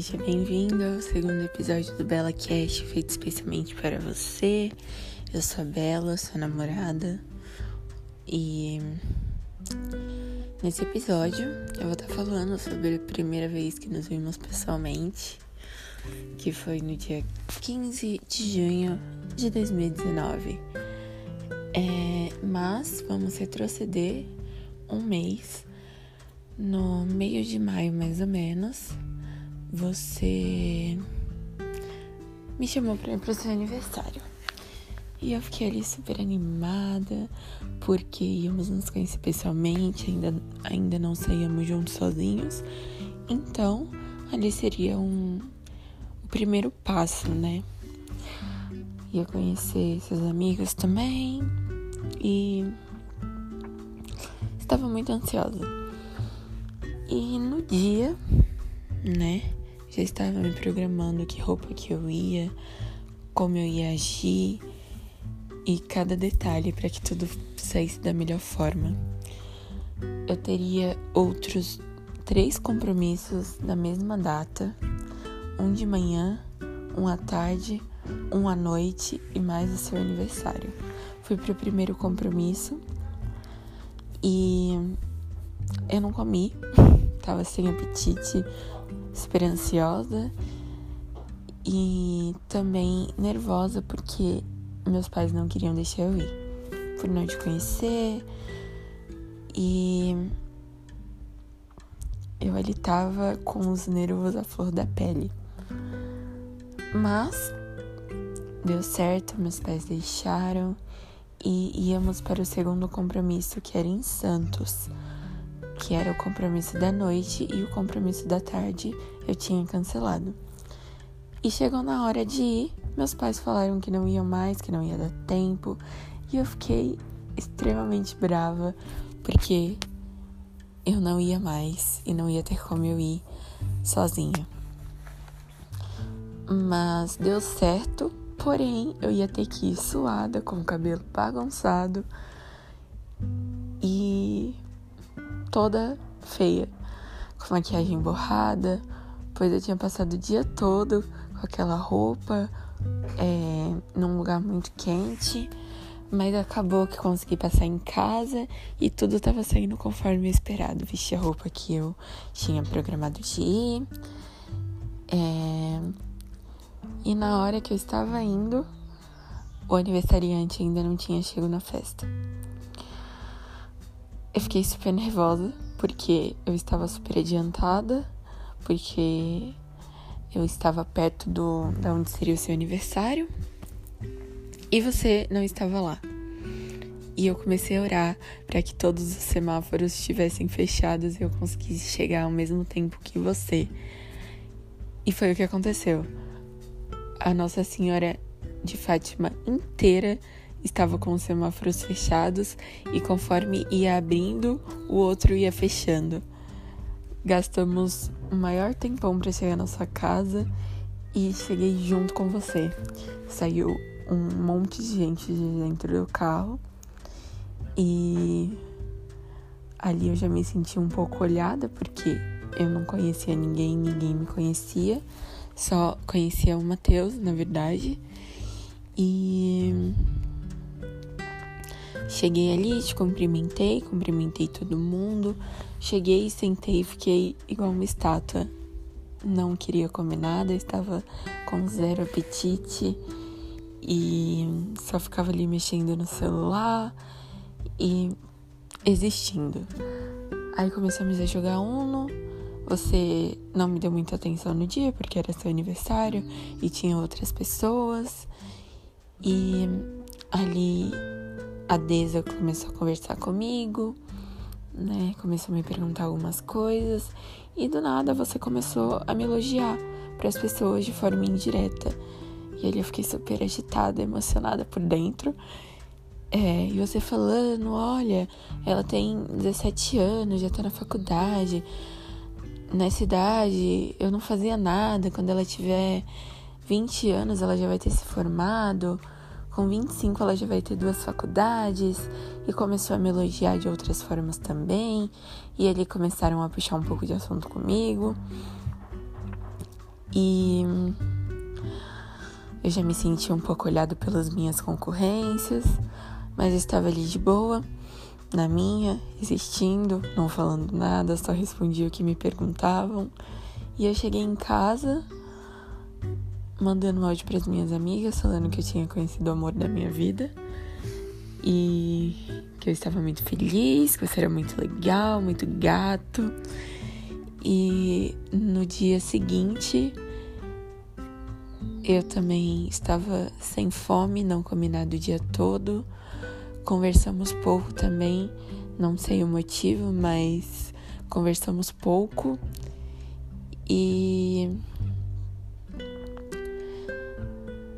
Seja bem-vindo ao segundo episódio do Bela Cast, feito especialmente para você. Eu sou a Bela, sua namorada. E nesse episódio eu vou estar falando sobre a primeira vez que nos vimos pessoalmente, que foi no dia 15 de junho de 2019. É, mas vamos retroceder um mês, no meio de maio mais ou menos você me chamou para ir pro seu aniversário. E eu fiquei ali super animada, porque íamos nos conhecer pessoalmente, ainda, ainda não saíamos juntos sozinhos. Então, ali seria um, o primeiro passo, né? Ia conhecer seus amigos também. E estava muito ansiosa. E no dia, né? Já estava me programando que roupa que eu ia, como eu ia agir e cada detalhe para que tudo saísse da melhor forma. Eu teria outros três compromissos na mesma data: um de manhã, um à tarde, um à noite e mais o seu aniversário. Fui pro primeiro compromisso e eu não comi, tava sem apetite, super ansiosa e também nervosa porque meus pais não queriam deixar eu ir, por não te conhecer. E eu ali tava com os nervos à flor da pele. Mas deu certo, meus pais deixaram e íamos para o segundo compromisso que era em Santos que era o compromisso da noite e o compromisso da tarde eu tinha cancelado. E chegou na hora de ir, meus pais falaram que não iam mais, que não ia dar tempo, e eu fiquei extremamente brava porque eu não ia mais e não ia ter como eu ir sozinha. Mas deu certo, porém eu ia ter que ir suada, com o cabelo bagunçado toda feia, com maquiagem borrada, pois eu tinha passado o dia todo com aquela roupa é, num lugar muito quente, mas acabou que consegui passar em casa e tudo estava saindo conforme esperado. Vesti a roupa que eu tinha programado de ir. É, e na hora que eu estava indo, o aniversariante ainda não tinha chegado na festa. Eu fiquei super nervosa porque eu estava super adiantada, porque eu estava perto do da onde seria o seu aniversário e você não estava lá. E eu comecei a orar para que todos os semáforos estivessem fechados e eu conseguisse chegar ao mesmo tempo que você. E foi o que aconteceu. A Nossa Senhora de Fátima inteira estava com os semáforos fechados e conforme ia abrindo, o outro ia fechando. Gastamos o maior tempão para chegar na sua casa e cheguei junto com você. Saiu um monte de gente de dentro do carro e ali eu já me senti um pouco olhada porque eu não conhecia ninguém, ninguém me conhecia, só conhecia o Matheus, na verdade. E Cheguei ali, te cumprimentei, cumprimentei todo mundo. Cheguei, sentei e fiquei igual uma estátua. Não queria comer nada, estava com zero apetite e só ficava ali mexendo no celular e existindo. Aí começamos a jogar Uno. Você não me deu muita atenção no dia porque era seu aniversário e tinha outras pessoas. E ali a Deza começou a conversar comigo, né? Começou a me perguntar algumas coisas e do nada você começou a me elogiar para as pessoas de forma indireta. E aí eu fiquei super agitada, emocionada por dentro. É, e você falando, olha, ela tem 17 anos, já tá na faculdade. Nessa idade eu não fazia nada. Quando ela tiver 20 anos, ela já vai ter se formado. Com 25 ela já vai ter duas faculdades e começou a me elogiar de outras formas também. E ali começaram a puxar um pouco de assunto comigo. E eu já me senti um pouco olhado pelas minhas concorrências, mas estava ali de boa, na minha, existindo, não falando nada, só respondia o que me perguntavam. E eu cheguei em casa, mandando áudio para as minhas amigas, falando que eu tinha conhecido o amor da minha vida e que eu estava muito feliz, que você era muito legal, muito gato. E no dia seguinte, eu também estava sem fome, não comi nada o dia todo. Conversamos pouco também, não sei o motivo, mas conversamos pouco.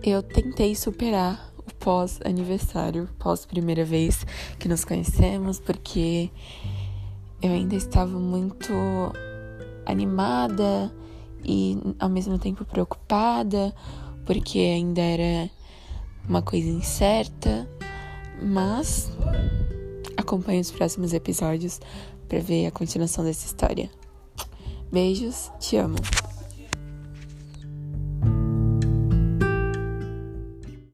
Eu tentei superar o pós-aniversário, pós-primeira vez que nos conhecemos, porque eu ainda estava muito animada e ao mesmo tempo preocupada, porque ainda era uma coisa incerta, mas acompanhe os próximos episódios para ver a continuação dessa história. Beijos, te amo.